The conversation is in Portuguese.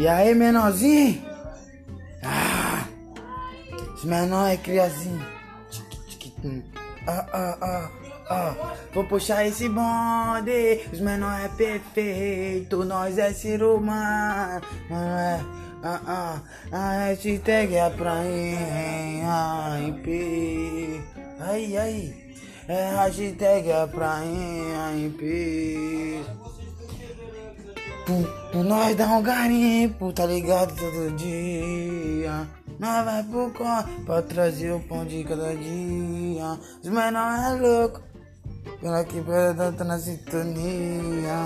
E aí, menorzinho? Ah, os menor é criazinho. Ah, ah, ah, ah. Vou puxar esse bonde. Os menor é perfeito. Nós é ser humano. É, ah, ah. A hashtag é pra IP. Aí, aí. É hashtag é pra IP. Nós dá um garimpo, tá ligado? Todo dia. Nós vai pro corre pra trazer o pão de cada dia. Os menor é louco. Pela que tá na sintonia.